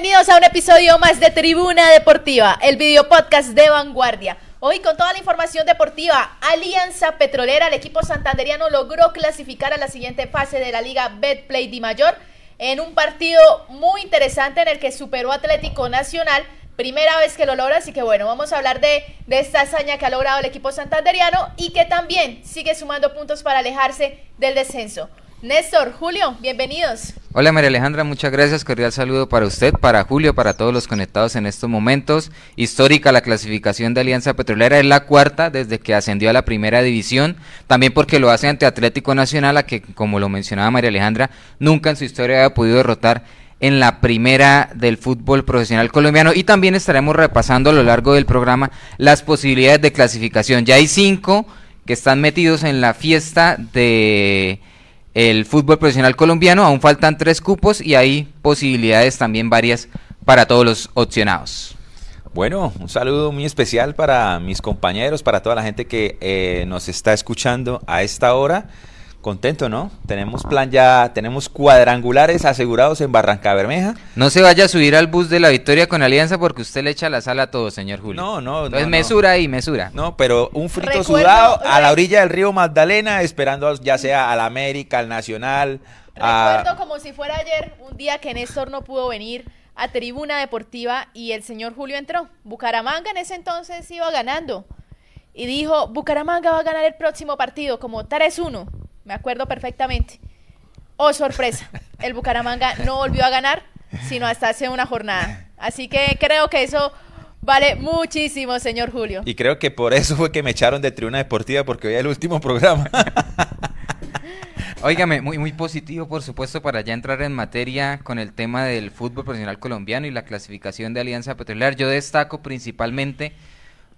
bienvenidos a un episodio más de Tribuna Deportiva, el video podcast de vanguardia. Hoy con toda la información deportiva, Alianza Petrolera, el equipo santanderiano logró clasificar a la siguiente fase de la Liga Betplay Di Mayor en un partido muy interesante en el que superó Atlético Nacional. Primera vez que lo logra, así que bueno, vamos a hablar de, de esta hazaña que ha logrado el equipo santanderiano y que también sigue sumando puntos para alejarse del descenso. Néstor, Julio, bienvenidos. Hola María Alejandra, muchas gracias. Cordial saludo para usted, para Julio, para todos los conectados en estos momentos. Histórica la clasificación de Alianza Petrolera, es la cuarta desde que ascendió a la primera división. También porque lo hace ante Atlético Nacional, a que, como lo mencionaba María Alejandra, nunca en su historia había podido derrotar en la primera del fútbol profesional colombiano. Y también estaremos repasando a lo largo del programa las posibilidades de clasificación. Ya hay cinco que están metidos en la fiesta de el fútbol profesional colombiano. Aún faltan tres cupos y hay posibilidades también varias para todos los opcionados. Bueno, un saludo muy especial para mis compañeros, para toda la gente que eh, nos está escuchando a esta hora. Contento, ¿no? Tenemos plan ya, tenemos cuadrangulares asegurados en Barranca Bermeja. No se vaya a subir al bus de la victoria con Alianza porque usted le echa la sala a todo, señor Julio. No, no, Entonces no, mesura ahí, mesura. No, pero un frito Recuerdo- sudado a la orilla del río Magdalena, esperando ya sea al América, al Nacional. a- Recuerdo como si fuera ayer, un día que Néstor no pudo venir a Tribuna Deportiva y el señor Julio entró. Bucaramanga en ese entonces iba ganando. Y dijo, Bucaramanga va a ganar el próximo partido como 3-1. Me acuerdo perfectamente. Oh, sorpresa. El Bucaramanga no volvió a ganar, sino hasta hace una jornada. Así que creo que eso vale muchísimo, señor Julio. Y creo que por eso fue que me echaron de Tribuna Deportiva, porque hoy es el último programa. Óigame, muy, muy positivo, por supuesto, para ya entrar en materia con el tema del fútbol profesional colombiano y la clasificación de Alianza Petrolera. Yo destaco principalmente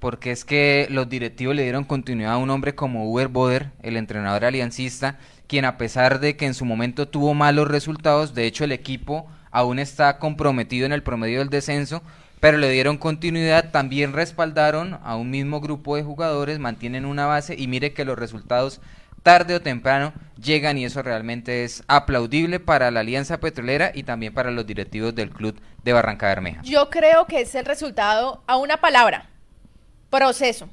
porque es que los directivos le dieron continuidad a un hombre como Uber Boder, el entrenador aliancista, quien a pesar de que en su momento tuvo malos resultados, de hecho el equipo aún está comprometido en el promedio del descenso, pero le dieron continuidad, también respaldaron a un mismo grupo de jugadores, mantienen una base y mire que los resultados tarde o temprano llegan y eso realmente es aplaudible para la Alianza Petrolera y también para los directivos del club de Barranca Bermeja. Yo creo que es el resultado a una palabra, proceso.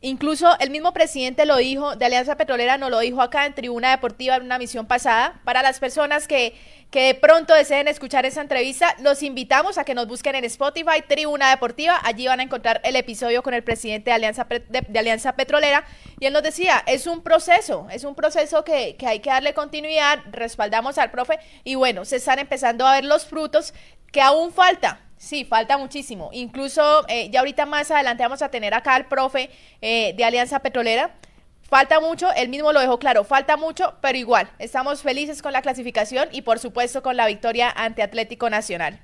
Incluso el mismo presidente lo dijo, de Alianza Petrolera nos lo dijo acá en Tribuna Deportiva en una misión pasada. Para las personas que, que de pronto deseen escuchar esa entrevista, los invitamos a que nos busquen en Spotify, Tribuna Deportiva. Allí van a encontrar el episodio con el presidente de Alianza, de, de Alianza Petrolera. Y él nos decía, es un proceso, es un proceso que, que hay que darle continuidad, respaldamos al profe y bueno, se están empezando a ver los frutos que aún falta. Sí, falta muchísimo. Incluso eh, ya ahorita más adelante vamos a tener acá al profe eh, de Alianza Petrolera. Falta mucho, él mismo lo dejó claro, falta mucho, pero igual, estamos felices con la clasificación y por supuesto con la victoria ante Atlético Nacional.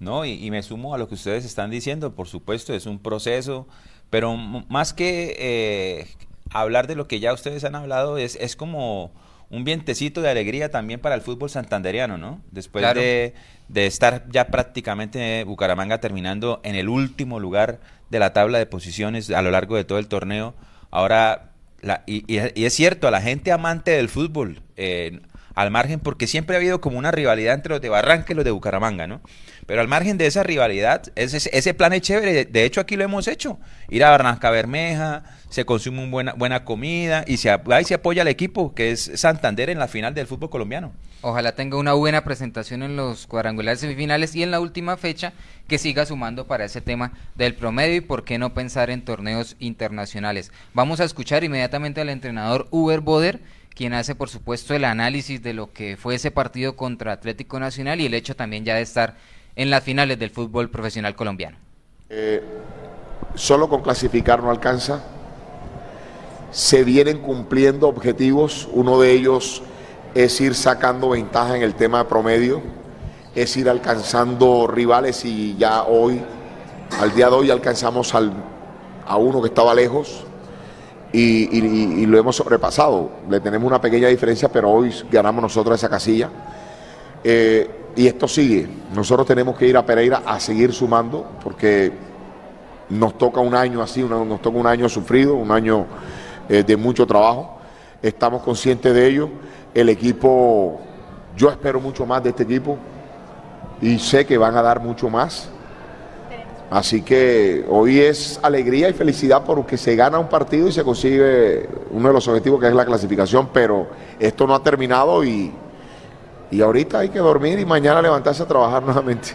No, y, y me sumo a lo que ustedes están diciendo, por supuesto, es un proceso, pero más que eh, hablar de lo que ya ustedes han hablado, es, es como un vientecito de alegría también para el fútbol santanderiano, ¿no? Después Claro. de, de estar ya prácticamente Bucaramanga terminando en el último lugar de la tabla de posiciones a lo largo de todo el torneo, ahora, la- y, y- y es cierto, a la gente amante del fútbol, eh, al margen, porque siempre ha habido como una rivalidad entre los de Barranca y los de Bucaramanga, ¿no? Pero al margen de esa rivalidad, ese, ese plan es chévere. De, hecho, aquí lo hemos hecho. Ir a Barranca Bermeja, se consume buena, buena comida y se, y se apoya al equipo, que es Santander en la final del fútbol colombiano. Ojalá tenga una buena presentación en los cuadrangulares semifinales y en la última fecha que siga sumando para ese tema del promedio y por qué no pensar en torneos internacionales. Vamos a escuchar inmediatamente al entrenador Uber Boder, quien hace por supuesto el análisis de lo que fue ese partido contra Atlético Nacional y el hecho también ya de estar en las finales del fútbol profesional colombiano. Eh, solo con clasificar no alcanza. Se vienen cumpliendo objetivos. Uno de ellos es ir sacando ventaja en el tema de promedio, es ir alcanzando rivales y ya hoy, al día de hoy, alcanzamos al, a uno que estaba lejos y, lo hemos sobrepasado. Le tenemos una pequeña diferencia, pero hoy ganamos nosotros esa casilla. Eh, y esto sigue. Nosotros tenemos que ir a Pereira a seguir sumando porque nos toca un año así, nos toca un año sufrido, un año eh, de mucho trabajo. Estamos conscientes de ello. El equipo, yo espero mucho más de este equipo. y sé que van a dar mucho más. Así que hoy es alegría y felicidad porque se gana un partido y se consigue uno de los objetivos que es la clasificación, pero esto no ha terminado y, y ahorita hay que dormir y mañana levantarse a trabajar nuevamente.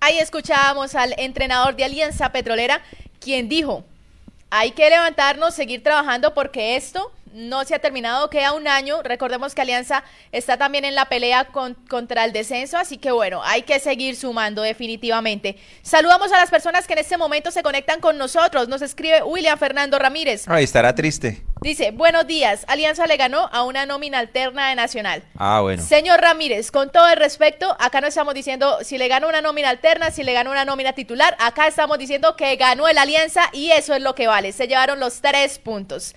Ahí escuchábamos al entrenador de Alianza Petrolera, quien dijo, hay que levantarnos, seguir trabajando porque esto no se ha terminado, queda un año. Recordemos que Alianza está también en la pelea contra el descenso, así que bueno, hay que seguir sumando definitivamente. Saludamos a las personas que en este momento se conectan con nosotros. Nos escribe William Fernando Ramírez. Ahí estará triste. Dice, buenos días, Alianza le ganó a una nómina alterna de Nacional. Ah, bueno. Señor Ramírez, con todo el respeto, acá no estamos diciendo si le ganó una nómina alterna, si le ganó una nómina titular, acá estamos diciendo que ganó el Alianza y eso es lo que vale. Se llevaron los tres puntos.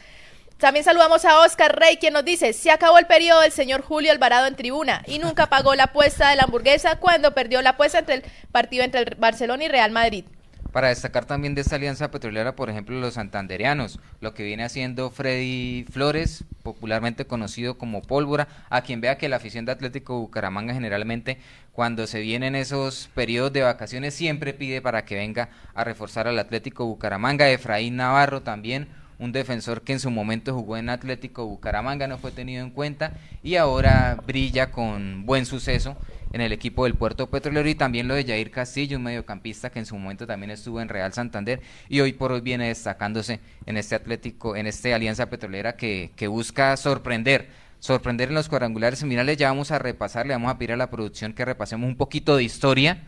También saludamos a Oscar Rey, quien nos dice, se acabó el periodo del señor Julio Alvarado en tribuna y nunca pagó la apuesta de la hamburguesa cuando perdió la apuesta entre el partido entre el Barcelona y Real Madrid. Para destacar también de esta alianza petrolera, por ejemplo, los santanderianos, lo que viene haciendo Freddy Flores, popularmente conocido como Pólvora, a quien vea que la afición de Atlético Bucaramanga generalmente cuando se vienen esos periodos de vacaciones siempre pide para que venga a reforzar al Atlético Bucaramanga, Efraín Navarro también, un defensor que en su momento jugó en Atlético Bucaramanga, no fue tenido en cuenta y ahora brilla con buen suceso en el equipo del Puerto Petrolero y también lo de Jair Castillo, un mediocampista que en su momento también estuvo en Real Santander y hoy por hoy viene destacándose en este Atlético, en este Alianza Petrolera que, que busca sorprender, sorprender en los cuadrangulares semifinales. Ya vamos a repasar, le vamos a pedir a la producción que repasemos un poquito de historia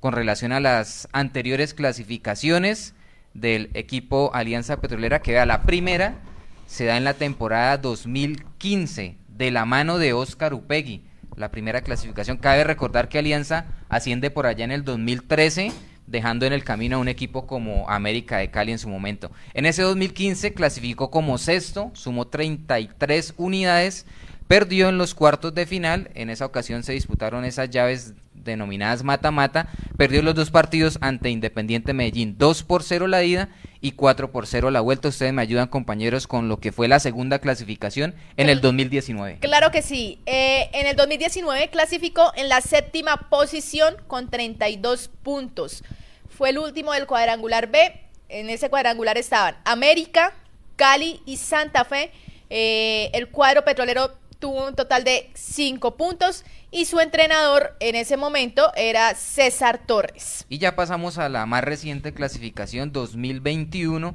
con relación a las anteriores clasificaciones del equipo Alianza Petrolera, que vea la primera se da en la temporada 2015 de la mano de Oscar Upegui, la primera clasificación. Cabe recordar que Alianza asciende por allá en el 2013, dejando en el camino a un equipo como América de Cali en su momento. En ese 2015 clasificó como sexto, sumó 33 unidades, perdió en los cuartos de final, en esa ocasión se disputaron esas llaves denominadas mata-mata, perdió los dos partidos ante Independiente Medellín, 2 por 0 la ida y 4 por 0 la vuelta. Ustedes me ayudan, compañeros, con lo que fue la segunda clasificación en el 2019. Claro que sí. Eh, en el 2019 clasificó en la séptima posición con 32 puntos. Fue el último del cuadrangular B. En ese cuadrangular estaban América, Cali y Santa Fe. Eh, el cuadro petrolero tuvo un total de 5 puntos y su entrenador en ese momento era César Torres. Y ya pasamos a la más reciente clasificación 2021.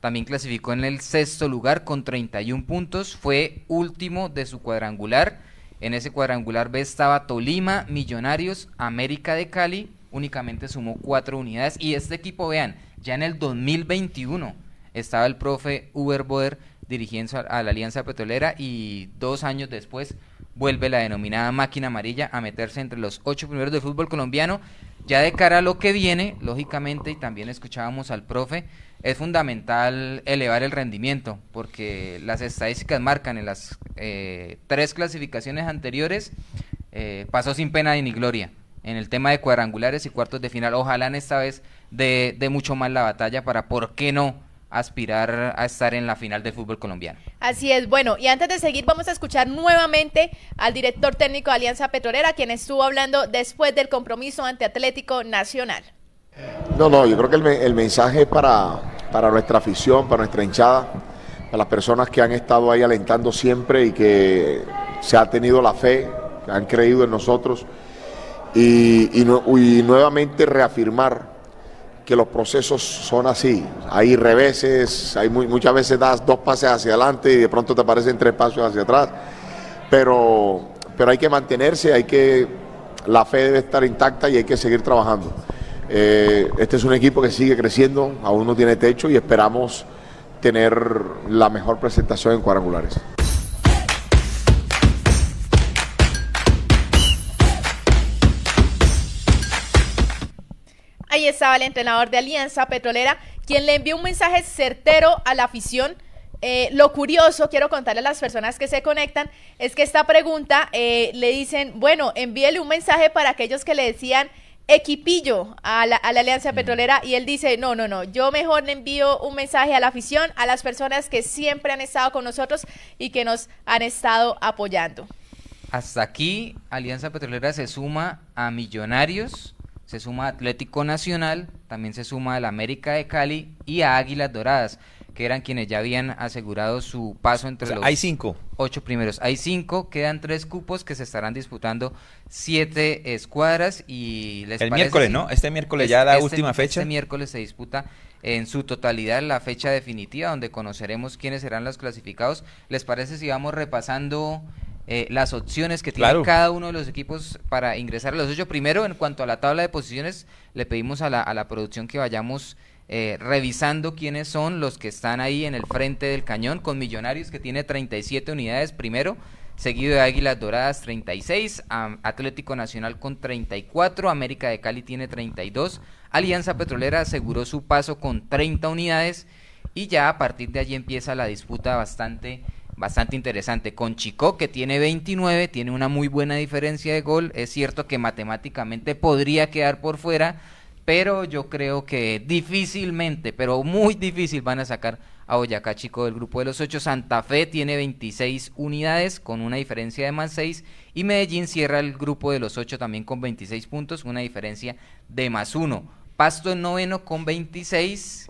También clasificó en el sexto lugar con 31 puntos. Fue último de su cuadrangular. En ese cuadrangular B estaba Tolima, Millonarios, América de Cali. Únicamente sumó cuatro unidades. Y este equipo, vean, ya en el 2021 estaba el profe Uber Boder dirigiendo a la Alianza Petrolera y dos años después vuelve la denominada máquina amarilla a meterse entre los ocho primeros del fútbol colombiano. Ya de cara a lo que viene, lógicamente, y también escuchábamos al profe, es fundamental elevar el rendimiento, porque las estadísticas marcan en las eh, tres clasificaciones anteriores, eh, pasó sin pena ni gloria en el tema de cuadrangulares y cuartos de final. Ojalá en esta vez de, de mucho más la batalla para, ¿por qué no? Aspirar a estar en la final del fútbol colombiano. Así es, bueno, y antes de seguir vamos a escuchar nuevamente al director técnico de Alianza Petrolera, quien estuvo hablando después del compromiso ante Atlético Nacional. No, no, yo creo que el, el mensaje para, para nuestra afición, para nuestra hinchada, para las personas que han estado ahí alentando siempre y que se ha tenido la fe, que han creído en nosotros, y, y, y nuevamente reafirmar que los procesos son así. Hay reveses, hay muchas veces das dos pases hacia adelante y de pronto te aparecen tres pasos hacia atrás. Pero, pero hay que mantenerse, hay que, la fe debe estar intacta y hay que seguir trabajando. Eh, este es un equipo que sigue creciendo, aún no tiene techo y esperamos tener la mejor presentación en cuadrangulares. Ahí estaba el entrenador de Alianza Petrolera, quien le envió un mensaje certero a la afición. Eh, lo curioso, quiero contarle a las personas que se conectan, es que esta pregunta eh, le dicen, bueno, envíele un mensaje para aquellos que le decían equipillo a la, a la Alianza Petrolera y él dice, no, no, no, yo mejor le envío un mensaje a la afición, a las personas que siempre han estado con nosotros y que nos han estado apoyando. Hasta aquí, Alianza Petrolera se suma a Millonarios, se suma a Atlético Nacional, también se suma a la América de Cali y a Águilas Doradas, que eran quienes ya habían asegurado su paso entre O sea, los hay cinco. ocho primeros. Hay cinco, quedan tres cupos que se estarán disputando siete escuadras y les El parece miércoles, si- ¿no? Este miércoles ya la este- última fecha. Este miércoles se disputa en su totalidad la fecha definitiva donde conoceremos quiénes serán los clasificados. ¿Les parece si vamos repasando eh, las opciones que tiene Claro. cada uno de los equipos para ingresar a los ocho? Primero, en cuanto a la tabla de posiciones, le pedimos a la, a la producción que vayamos eh, revisando quiénes son los que están ahí en el frente del cañón, con Millonarios que tiene 37 unidades primero, seguido de Águilas Doradas 36, am- Atlético Nacional con 34, América de Cali tiene 32, Alianza Petrolera aseguró su paso con 30 unidades y ya a partir de allí empieza la disputa bastante bastante interesante con Chico que tiene 29, tiene una muy buena diferencia de gol, es cierto que matemáticamente podría quedar por fuera, pero yo creo que difícilmente, pero muy difícil van a sacar a Boyacá Chico del grupo de los ocho. Santa Fe tiene 26 unidades con una diferencia de más 6 y Medellín cierra el grupo de los ocho también con 26 puntos, una diferencia de más 1. Pasto en noveno con 26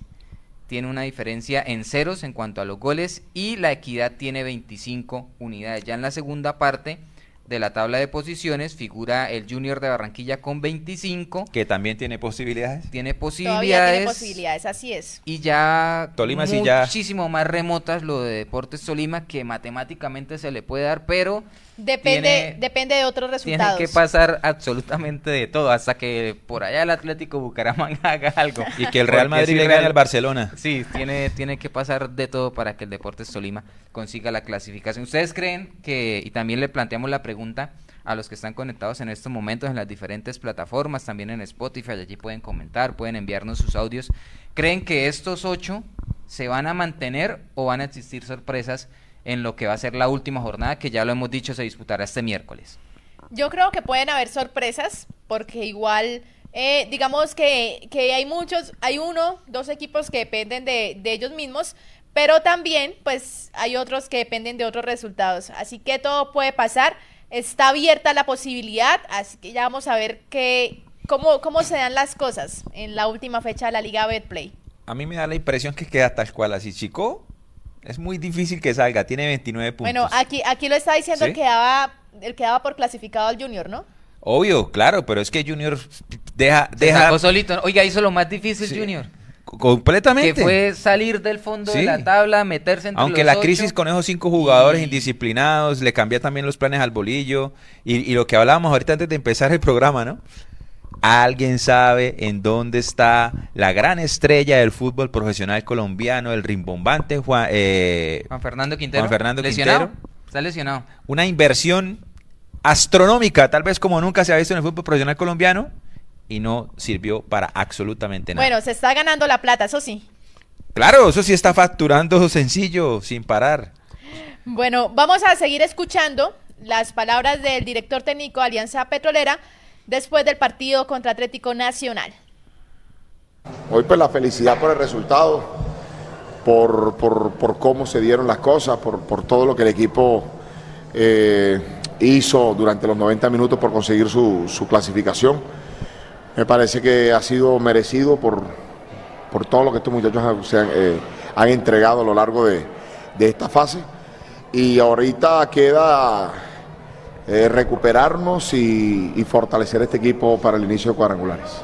tiene una diferencia en ceros en cuanto a los goles y la equidad tiene 25 unidades. Ya en la segunda parte de la tabla de posiciones figura el Junior de Barranquilla con 25, Que también tiene posibilidades. tiene Todavía posibilidades, tiene posibilidades, así es. y ya Tolima sí ya- muchísimo más remotas lo de Deportes Tolima que matemáticamente se le puede dar, pero Depende, Tiene- depende de otros tiene resultados. que pasar absolutamente de todo hasta que por allá el Atlético Bucaramanga haga algo. Y que el Real Porque Madrid si le gane al Barcelona. Sí, tiene, tiene que pasar de todo para que el Deportes Tolima consiga la clasificación. ¿Ustedes creen que, y también le planteamos la pregunta a los que están conectados en estos momentos en las diferentes plataformas, también en Spotify, allí pueden comentar, pueden enviarnos sus audios, ¿creen que estos ocho se van a mantener o van a existir sorpresas en lo que va a ser la última jornada, que ya lo hemos dicho, se disputará este miércoles? Yo creo que pueden haber sorpresas, porque igual, eh, digamos que, que hay muchos, hay uno, dos equipos que dependen de, de ellos mismos, pero también, pues, hay otros que dependen de otros resultados. Así que todo puede pasar. Está abierta la posibilidad, así que ya vamos a ver qué, cómo, cómo se dan las cosas en la última fecha de la Liga Betplay. A mí me da la impresión que queda tal cual así. Chico, es muy difícil que salga. Tiene 29 puntos. Bueno, aquí, aquí lo está diciendo ¿Sí? el que daba, el que daba por clasificado al Junior, ¿no? Obvio, claro, pero es que Junior deja... Se deja sacó solito. Oiga, hizo lo más difícil Sí. Junior. completamente. Que fue salir del fondo de la tabla, meterse entre Aunque los la crisis ocho. con esos cinco jugadores y- indisciplinados le cambia también los planes al bolillo. Y, y lo que hablábamos ahorita antes de empezar el programa, ¿no? ¿Alguien sabe en dónde está la gran estrella del fútbol profesional colombiano, el rimbombante Juan, eh, Juan Fernando Quintero. Juan Fernando lesionado. Quintero. Está lesionado. una inversión astronómica, tal vez como nunca se ha visto en el fútbol profesional colombiano, y no sirvió para absolutamente nada. Bueno, se está ganando la plata, eso sí. claro, eso sí está facturando sencillo, sin parar. Bueno, vamos a seguir escuchando las palabras del director técnico de Alianza Petrolera después del partido contra Atlético Nacional. Hoy pues la felicidad por el resultado, por, por- por cómo se dieron las cosas, por, por todo lo que el equipo eh, hizo durante los 90 minutos por conseguir su, clasificación. Me parece que ha sido merecido por, por todo lo que estos muchachos han, eh, han entregado a lo largo de, de esta fase. Y ahorita queda eh, recuperarnos y, y fortalecer este equipo para el inicio de cuadrangulares.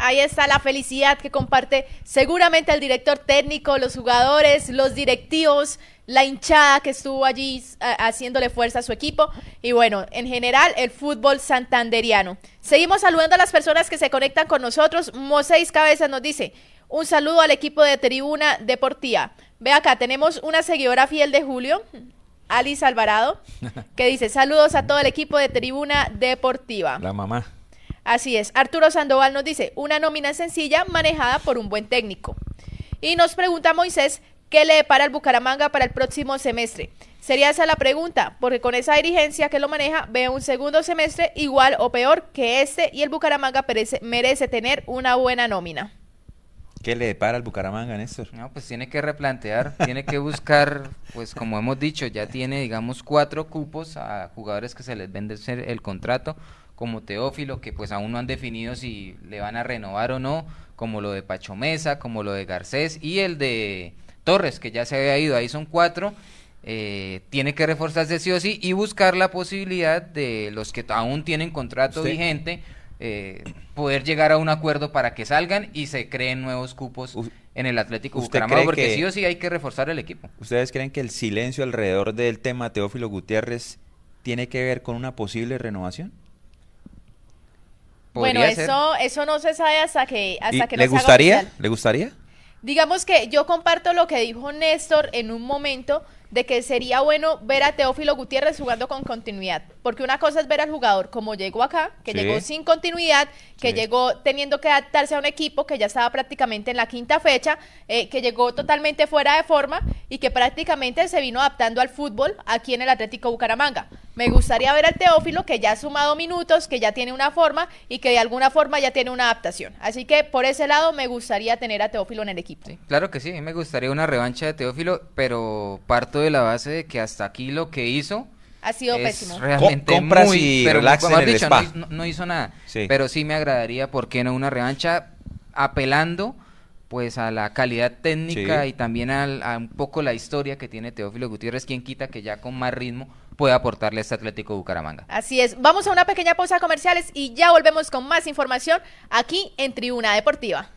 Ahí está la felicidad que comparte seguramente el director técnico, los jugadores, los directivos, la hinchada que estuvo allí a- haciéndole fuerza a su equipo y bueno, en general el fútbol santanderiano. Seguimos saludando a las personas que se conectan con nosotros. Moseis Cabezas nos dice, un saludo al equipo de Tribuna Deportiva. Ve acá, tenemos una seguidora fiel de Julio, Alice Alvarado, que dice, saludos a todo el equipo de Tribuna Deportiva. La mamá. Así es. Arturo Sandoval nos dice, una nómina sencilla manejada por un buen técnico. Y nos pregunta Moisés, ¿Qué le depara al Bucaramanga para el próximo semestre? Sería esa la pregunta, porque con esa dirigencia que lo maneja, ve un segundo semestre igual o peor que este y el Bucaramanga merece, merece tener una buena nómina. ¿Qué le depara al Bucaramanga, Néstor? No, pues tiene que replantear, tiene que buscar, pues como hemos dicho, ya tiene, digamos, cuatro cupos a jugadores que se les vende el contrato, como Teófilo, que pues aún no han definido si le van a renovar o no, como lo de Pacho Mesa, como lo de Garcés y el de Torres, que ya se había ido, ahí son cuatro. Eh, tiene que reforzarse sí o sí y buscar la posibilidad de los que aún tienen contrato vigente eh, poder llegar a un acuerdo para que salgan y se creen nuevos cupos en el Atlético Bucaramanga, porque sí o sí hay que reforzar el equipo. ¿Ustedes creen que el silencio alrededor del tema Teófilo Gutiérrez tiene que ver con una posible renovación? Bueno, eso, eso no se sabe hasta que, hasta que ¿Le gustaría? ¿Le gustaría? Digamos que yo comparto lo que dijo Néstor en un momento de que sería bueno ver a Teófilo Gutiérrez jugando con continuidad. Porque una cosa es ver al jugador como llegó acá, que llegó sin continuidad, que llegó teniendo que adaptarse a un equipo que ya estaba prácticamente en la quinta fecha, eh, que llegó totalmente fuera de forma y que prácticamente se vino adaptando al fútbol aquí en el Atlético Bucaramanga. Me gustaría ver al Teófilo que ya ha sumado minutos, que ya tiene una forma y que de alguna forma ya tiene una adaptación. Así que por ese lado me gustaría tener a Teófilo en el equipo. claro que sí, me gustaría una revancha de Teófilo, pero parto de la base de que hasta aquí lo que hizo ha sido pésimo. Realmente compras muy, y pero relax en el spa. No, hizo nada. Pero sí me agradaría, ¿por qué no una revancha apelando pues a la calidad técnica y también a un poco la historia que tiene Teófilo Gutiérrez, quien quita que ya con más ritmo puede aportarle a este Atlético Bucaramanga. Así es. Vamos a una pequeña pausa comerciales y ya volvemos con más información aquí en Tribuna Deportiva.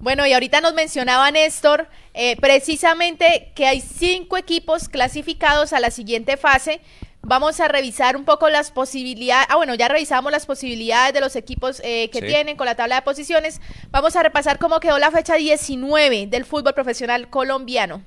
Bueno, y ahorita nos mencionaba Néstor eh, precisamente que hay cinco equipos clasificados a la siguiente fase. Vamos a revisar un poco las posibilidades. Ah, bueno, ya revisamos las posibilidades de los equipos eh, que tienen con la tabla de posiciones. Vamos a repasar cómo quedó la fecha 19 del fútbol profesional colombiano.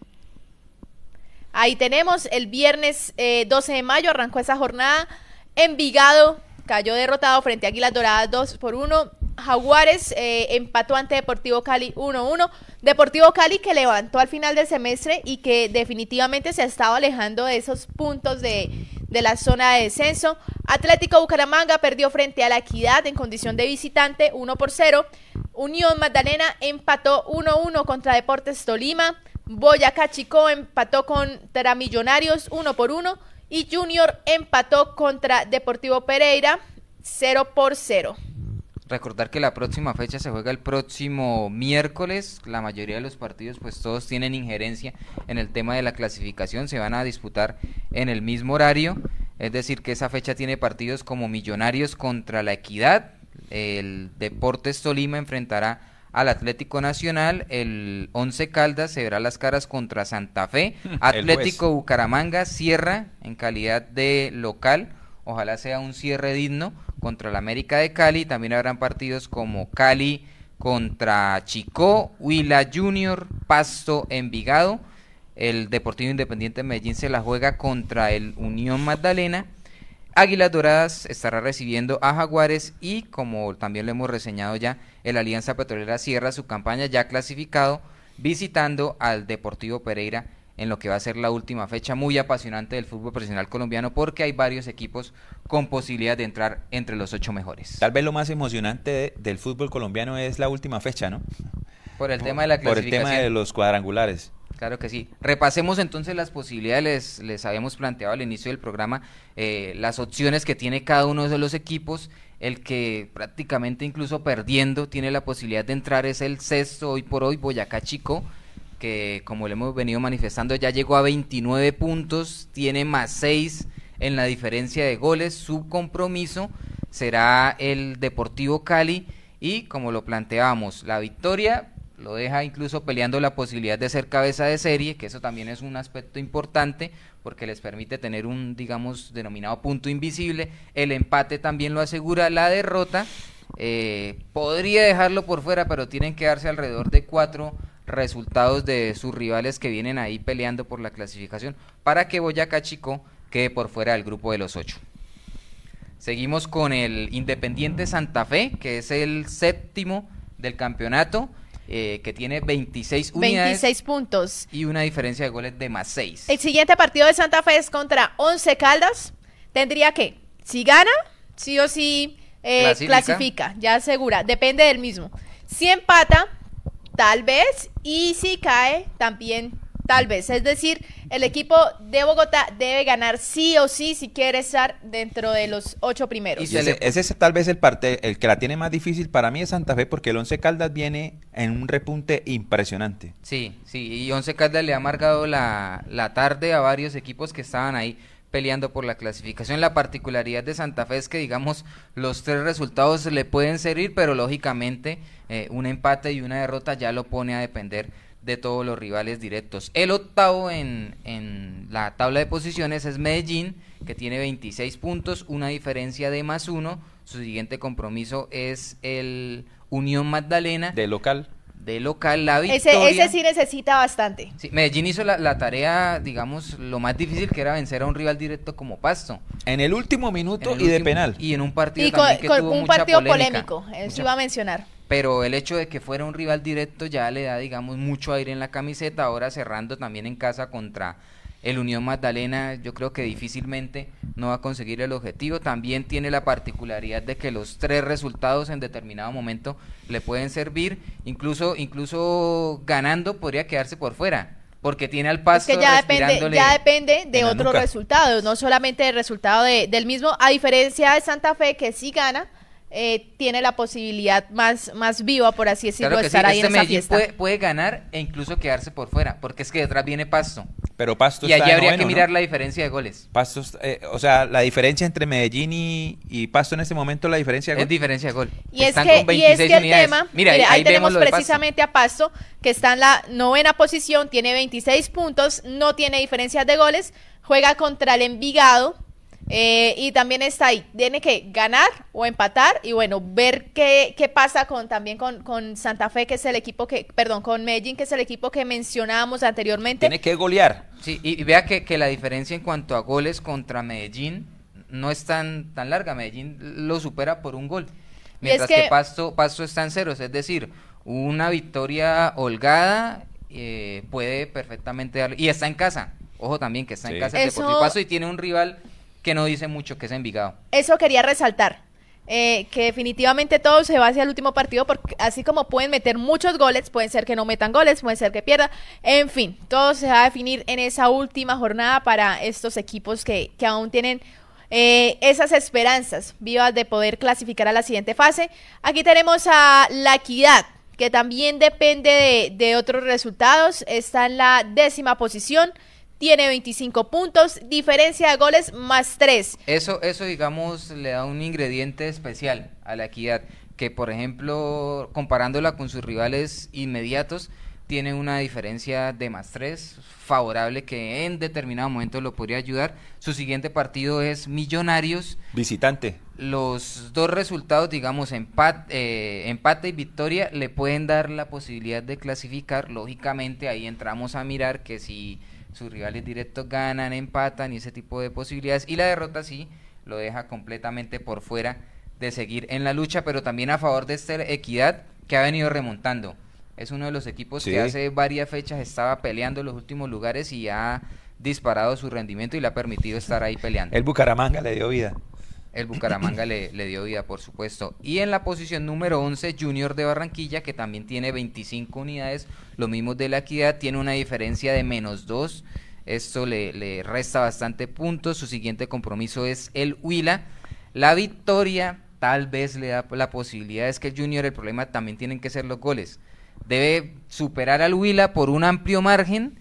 Ahí tenemos el viernes 12 eh, de mayo, arrancó esa jornada. Envigado cayó derrotado frente a Águilas Doradas 2 por 1. Jaguares eh, empató ante Deportivo Cali 1-1. Deportivo Cali que levantó al final del semestre y que definitivamente se ha estado alejando de esos puntos de, de la zona de descenso. Atlético Bucaramanga perdió frente a la Equidad en condición de visitante 1 por 0. Unión Magdalena empató 1-1 contra Deportes Tolima. Boyacá Chico empató contra Millonarios 1 por 1. Y Junior empató contra Deportivo Pereira 0 por 0. Recordar que la próxima fecha se juega el próximo miércoles. La mayoría de los partidos, pues todos tienen injerencia en el tema de la clasificación. Se van a disputar en el mismo horario. Es decir, que esa fecha tiene partidos como Millonarios contra la Equidad. El Deportes Tolima enfrentará al Atlético Nacional. El Once Caldas se verá las caras contra Santa Fe. Atlético Bucaramanga cierra en calidad de local. Ojalá sea un cierre digno contra la América de Cali. También habrán partidos como Cali contra Chico, Huila Junior, Pasto, Envigado. El Deportivo Independiente de Medellín se la juega contra el Unión Magdalena. Águilas Doradas estará recibiendo a Jaguares y, como también lo hemos reseñado ya, el Alianza Petrolera cierra su campaña ya clasificado visitando al Deportivo Pereira en lo que va a ser la última fecha muy apasionante del fútbol profesional colombiano porque hay varios equipos con posibilidad de entrar entre los ocho mejores. Tal vez lo más emocionante del fútbol colombiano es la última fecha, ¿no? Por el tema de la clasificación. Por el tema de los cuadrangulares. Claro que sí. Repasemos entonces las posibilidades, les, habíamos planteado al inicio del programa eh, las opciones que tiene cada uno de los equipos. El que prácticamente incluso perdiendo tiene la posibilidad de entrar es el sexto hoy por hoy, Boyacá Chico que como le hemos venido manifestando ya llegó a 29 puntos, tiene más 6 en la diferencia de goles, su compromiso será el Deportivo Cali y como lo planteamos, la victoria lo deja incluso peleando la posibilidad de ser cabeza de serie, que eso también es un aspecto importante porque les permite tener un, digamos, denominado punto invisible. El empate también lo asegura, la derrota eh, podría dejarlo por fuera, pero tienen que darse alrededor de cuatro resultados de sus rivales que vienen ahí peleando por la clasificación para que Boyacá Chico quede por fuera del grupo de los ocho. Seguimos con el Independiente Santa Fe, que es el séptimo del campeonato, eh, que tiene 26 unidades 26 puntos. y una diferencia de goles de más 6. El siguiente partido de Santa Fe es contra Once Caldas. Tendría que, si gana, sí o sí eh, Clasifica. clasifica, ya segura, depende del mismo. Si empata, tal vez, y si cae, también tal vez. Es decir, el equipo de Bogotá debe ganar sí o sí si quiere estar dentro de los ocho primeros. Y Y se ese, es tal vez el parte, el que la tiene más difícil para mí es Santa Fe porque el Once Caldas viene en un repunte impresionante. Sí, sí, y Once Caldas le ha amargado la, la tarde a varios equipos que estaban ahí peleando por la clasificación. La particularidad de Santa Fe es que, digamos, los tres resultados le pueden servir, pero lógicamente eh, un empate y una derrota ya lo pone a depender de todos los rivales directos. El octavo en, en la tabla de posiciones es Medellín, que tiene 26 puntos, una diferencia de más uno. Su siguiente compromiso es el Unión Magdalena De local. De local la victoria. Ese, ese sí necesita bastante. Sí, Medellín hizo la, la tarea, digamos, lo más difícil que era vencer a un rival directo como Pasto. En el último minuto el y de penal. Y en un partido Y con, también que con tuvo un mucha partido polémica, polémico, eso mucha- iba a mencionar. Pero el hecho de que fuera un rival directo ya le da, digamos, mucho aire en la camiseta. Ahora cerrando también en casa contra el Unión Magdalena, yo creo que difícilmente no va a conseguir el objetivo. También tiene la particularidad de que los tres resultados en determinado momento le pueden servir. Incluso, incluso ganando podría quedarse por fuera. Porque tiene al Es pasto que ya depende, ya depende de otros resultados, no solamente del resultado de- del mismo, a diferencia de Santa Fe, que si gana, eh, tiene la posibilidad más, más viva, por así decirlo, Claro de que sí, estar ahí este en esa Medellín fiesta. puede, puede ganar e incluso quedarse por fuera, porque es que detrás viene Pasto. Pero Pasto Y está allí habría noveno, que ¿no? mirar la diferencia de goles. Pasto, eh, o sea, la diferencia entre Medellín y, y Pasto en este momento, la diferencia de Es gol. diferencia de gol. Y es, Están que, con y es 26 que el unidades. tema, Mira, mire, ahí, ahí, tenemos de Pasto. precisamente a Pasto, que está en la novena posición, tiene 26 puntos, no tiene diferencias de goles, juega contra el Envigado eh, y también está ahí. Tiene que ganar o empatar y bueno, ver qué, qué pasa con también con, con Santa Fe, que es el equipo que, perdón, con Medellín, que es el equipo que mencionábamos anteriormente. Tiene que golear. Sí, y, y vea que, que la diferencia en cuanto a goles contra Medellín no es tan, tan larga. Medellín lo supera por un gol. Mientras que, que- Pasto, Pasto está en ceros. Es decir, una victoria holgada eh, puede perfectamente darle. Y está en casa. Ojo también que está en casa el Eso- Deportivo Pasto y tiene un rival que no dice mucho, que es Envigado. Eso quería resaltar. eh, que definitivamente todo se va hacia el último partido porque así como pueden meter muchos goles, pueden ser que no metan goles, pueden ser que pierdan, en fin, todo se va a definir en esa última jornada para estos equipos que, que aún tienen eh, esas esperanzas vivas de poder clasificar a la siguiente fase. Aquí tenemos a la equidad, que también depende de, de otros resultados, está en la décima posición, tiene 25 puntos, diferencia de goles más 3. Eso, eso, digamos, le da un ingrediente especial a la equidad, que por ejemplo, comparándola con sus rivales inmediatos, tiene una diferencia de más tres favorable que en determinado momento lo podría ayudar. Su siguiente partido es Millonarios. Visitante. Los dos resultados, digamos, empat- eh, empate y victoria, le pueden dar la posibilidad de clasificar. Lógicamente, ahí entramos a mirar que si sus rivales directos ganan, empatan y ese tipo de posibilidades. Y la derrota sí lo deja completamente por fuera de seguir en la lucha, pero también a favor de esta equidad que ha venido remontando. Es uno de los equipos Sí. que hace varias fechas estaba peleando en los últimos lugares y ha disparado su rendimiento y le ha permitido estar ahí peleando. El Bucaramanga le dio vida. El Bucaramanga le, le dio vida, por supuesto. Y en la posición número 11, Junior de Barranquilla, que también tiene 25 unidades, lo mismo de la equidad, tiene una diferencia de menos 2. Esto le, le resta bastante puntos. Su siguiente compromiso es el Huila. La victoria tal vez le da la posibilidad, es que el Junior, el problema también tienen que ser los goles. Debe superar al Huila por un amplio margen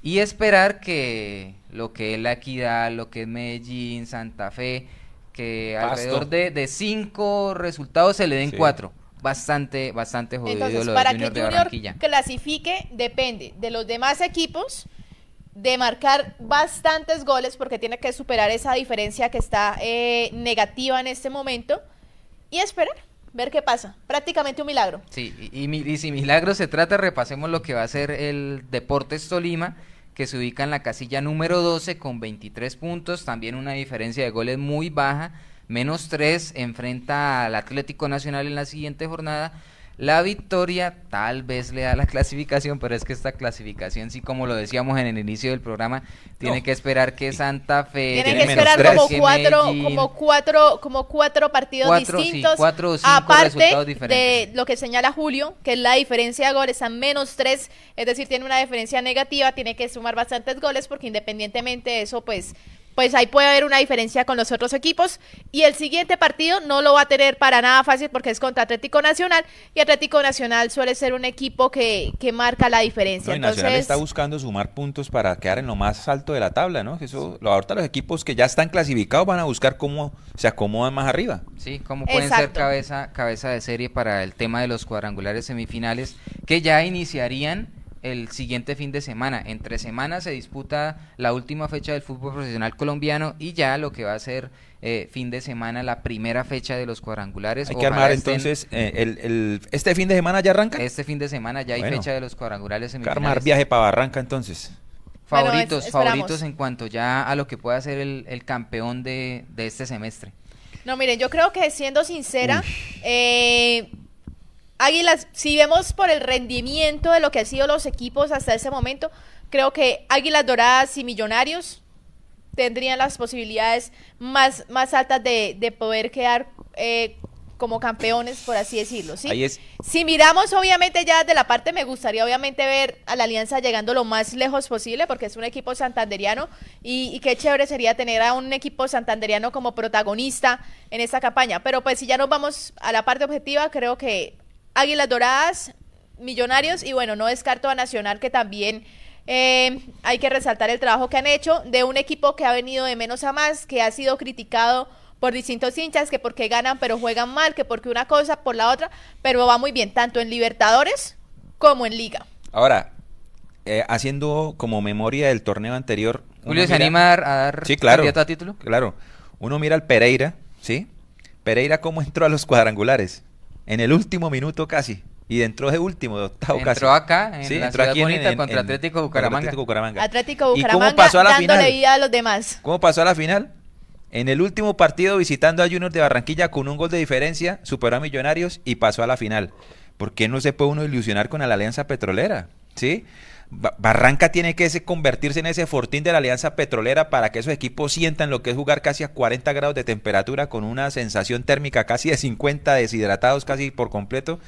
y esperar que lo que es la equidad, lo que es Medellín, Santa Fe, que Pasto. alrededor de, de cinco resultados se le den Sí. cuatro. Bastante, bastante jodido Entonces, lo de para Junior que Junior clasifique depende de los demás equipos, de marcar bastantes goles porque tiene que superar esa diferencia que está eh, negativa en este momento y esperar. ver qué pasa. Prácticamente un milagro. Sí, y, y, y si milagro se trata, repasemos lo que va a ser el Deportes Tolima, que se ubica en la casilla número 12 con 23 puntos, también una diferencia de goles muy baja, menos 3, enfrenta al Atlético Nacional en la siguiente jornada la victoria tal vez le da la clasificación, pero es que esta clasificación, sí, como lo decíamos en el inicio del programa, tiene que esperar que Santa Fe... Tiene que esperar como cuatro, como cuatro, como cuatro partidos distintos. cuatro o cinco aparte diferentes. de lo que señala Julio, que es la diferencia de goles a menos tres, es decir, tiene una diferencia negativa, tiene que sumar bastantes goles porque independientemente de eso, pues pues ahí puede haber una diferencia con los otros equipos. Y el siguiente partido no lo va a tener para nada fácil porque es contra Atlético Nacional y Atlético Nacional suele ser un equipo que, que marca la diferencia. No, y Nacional está buscando sumar puntos para quedar en lo más alto de la tabla, ¿no? Eso, ahorita los equipos que ya están clasificados van a buscar cómo se acomodan más arriba. Sí, cómo pueden ser cabeza, cabeza de serie para el tema de los cuadrangulares semifinales que ya iniciarían el siguiente fin de semana. Entre semanas se disputa la última fecha del fútbol profesional colombiano y ya lo que va a ser eh, fin de semana la primera fecha de los cuadrangulares. Hay que armar entonces, eh, el, ¿este fin de semana ya arranca? Este fin de semana ya hay fecha de los cuadrangulares. Hay que armar viaje para Barranca entonces. Favoritos, favoritos en cuanto ya a lo que pueda ser el, campeón de, de, este semestre. No, miren, yo creo que siendo sincera, eh, Águilas, si vemos por el rendimiento de lo que han sido los equipos hasta ese momento, creo que Águilas Doradas y Millonarios tendrían las posibilidades más, más altas de, de poder quedar eh, como campeones, por así decirlo. ¿sí? Si miramos, obviamente, ya de la parte, me gustaría obviamente ver a la Alianza llegando lo más lejos posible, porque es un equipo santanderiano y, y, qué chévere sería tener a un equipo santanderiano como protagonista en esta campaña. Pero pues si ya nos vamos a la parte objetiva, creo que Águilas Doradas, Millonarios y bueno, no descarto a Nacional que también eh, hay que resaltar el trabajo que han hecho de un equipo que ha venido de menos a más, que ha sido criticado por distintos hinchas, que porque ganan pero juegan mal, que porque una cosa por la otra, pero va muy bien, tanto en Libertadores como en Liga. Ahora, eh, haciendo como memoria del torneo anterior. Julio se anima a dar sí, claro, a título. Claro. Uno mira al Pereira, ¿sí? Pereira cómo entró a los cuadrangulares en el último minuto casi. Y entró de último, de octavo entró casi. acá, en la ciudad bonita, contra Atlético Bucaramanga. Atlético Bucaramanga. Atlético Bucaramanga ¿Y cómo pasó a la dándole vida a los demás. ¿Cómo pasó a la final? En el último partido visitando a Juniors de Barranquilla con un gol de diferencia, superó a Millonarios y pasó a la final. ¿Por qué no se puede uno ilusionar con la Alianza Petrolera? ¿Sí? Barranca tiene que convertirse en ese fortín de la alianza petrolera para que esos equipos sientan lo que es jugar casi a 40 grados de temperatura con una sensación térmica casi de 50 deshidratados casi por completo.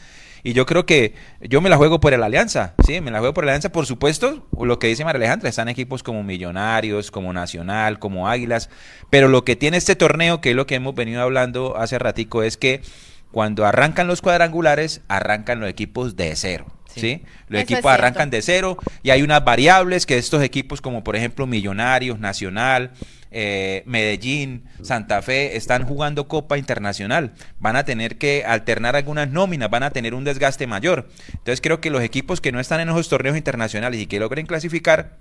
Y yo creo que yo me la juego por el Alianza, sí, me la juego por el Alianza, por supuesto, lo que dice María Alejandra, están equipos como Millonarios, como Nacional, como Águilas, pero lo que tiene este torneo, que es lo que hemos venido hablando hace ratico, es que cuando arrancan los cuadrangulares, arrancan los equipos de cero. ¿Sí? Los equipos arrancan de cero y hay unas variables que estos equipos como por ejemplo Millonarios, Nacional, eh, Medellín, Santa Fe, están jugando Copa Internacional. Van a tener que alternar algunas nóminas, van a tener un desgaste mayor. Entonces creo que los equipos que no están en esos torneos internacionales y que logren clasificar,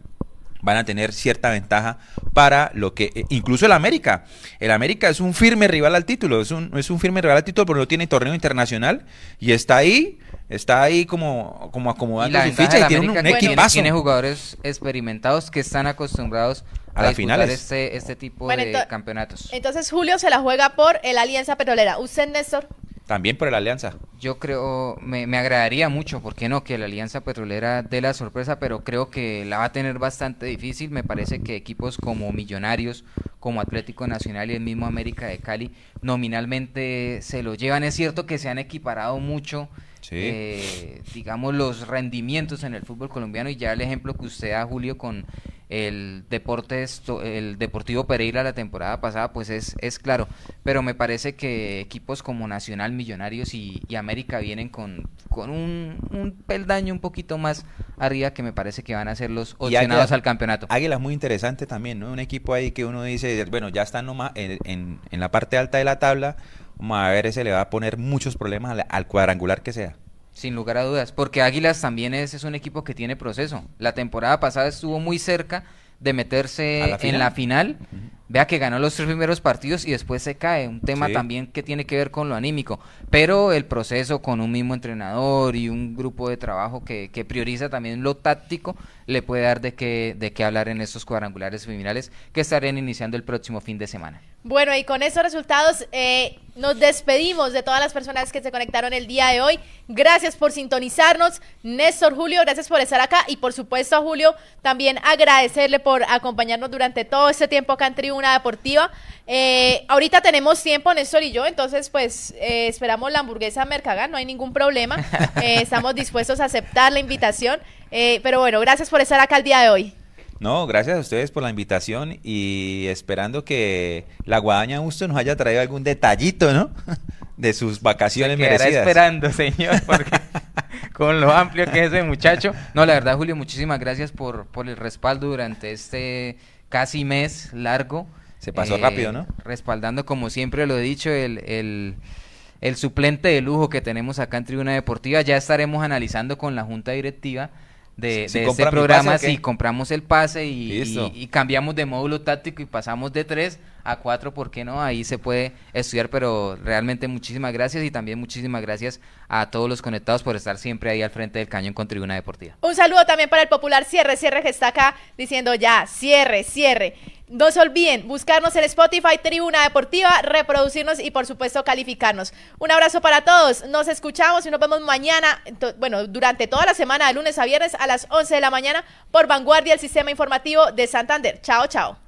van a tener cierta ventaja para lo que eh, incluso el América. El América es un firme rival al título, es un, es un firme rival al título, pero no tiene torneo internacional y está ahí, está ahí como, como acomodando su ficha y tiene un, equipazo. Tiene jugadores experimentados que están acostumbrados a, las finales. Este, este tipo de campeonatos. Entonces Julio se la juega por el Alianza Petrolera. ¿Usted, Néstor? También por la alianza. Yo creo, me, me, agradaría mucho, ¿por qué no? Que la alianza petrolera dé la sorpresa, pero creo que la va a tener bastante difícil. Me parece que equipos como Millonarios, como Atlético Nacional y el mismo América de Cali, nominalmente se lo llevan. Es cierto que se han equiparado mucho eh, digamos, los rendimientos en el fútbol colombiano y ya el ejemplo que usted da, Julio, con el Deportes, el Deportivo Pereira la temporada pasada, pues es, es claro. Pero me parece que equipos como Nacional, Millonarios y, América vienen con, con un, un, peldaño un poquito más arriba que me parece que van a ser los opcionados al campeonato. Águila es muy interesante también, ¿no? Un equipo ahí que uno dice, bueno, ya están nomás en, en, en la parte alta de la tabla a ver, ese le va a poner muchos problemas al, cuadrangular que sea. Sin lugar a dudas, porque Águilas también es, es un equipo que tiene proceso. La temporada pasada estuvo muy cerca de meterse ¿A la en final? la final. Vea que ganó los tres primeros partidos y después se cae. Un tema Sí. también que tiene que ver con lo anímico. Pero el proceso con un mismo entrenador y un grupo de trabajo que, que prioriza también lo táctico le puede dar de qué, de qué hablar en estos cuadrangulares semifinales que estarán iniciando el próximo fin de semana. Bueno, y con esos resultados eh, nos despedimos de todas las personas que se conectaron el día de hoy. Gracias por sintonizarnos. Néstor, Julio, gracias por estar acá. Y por supuesto a Julio también agradecerle por acompañarnos durante todo este tiempo acá en Tribuna Deportiva. Eh, ahorita tenemos tiempo, Néstor y yo, entonces pues eh, esperamos la hamburguesa Mercagán, no hay ningún problema. Eh, estamos dispuestos a aceptar la invitación. Eh, pero bueno, gracias por estar acá el día de hoy. No, gracias a ustedes por la invitación y esperando que la guadaña Justo nos haya traído algún detallito, ¿no? De sus vacaciones merecidas. esperando, señor, porque con lo amplio que es ese muchacho. No, la verdad, Julio, muchísimas gracias por, por el respaldo durante este casi mes largo. Se pasó rápido, ¿no? Respaldando, como siempre lo he dicho, el, el, el suplente de lujo que tenemos acá en Tribuna Deportiva. Ya estaremos analizando con la junta directiva de, Si de este programa si compramos el pase y, y- y cambiamos de módulo táctico y pasamos de 3 a 4, ¿por qué no? Ahí se puede estudiar, pero realmente muchísimas gracias y también muchísimas gracias a todos los conectados por estar siempre ahí al frente del cañón con Tribuna Deportiva. Un saludo también para el popular Cierre, Cierre que está acá diciendo ya, cierre, cierre. No se olviden buscarnos en Spotify, Tribuna Deportiva, reproducirnos y por supuesto calificarnos. Un abrazo para todos, nos escuchamos y nos vemos mañana, bueno, durante toda la semana, de lunes a viernes a las 11 de la mañana por Vanguardia, el sistema informativo de Santander. Chao, chao.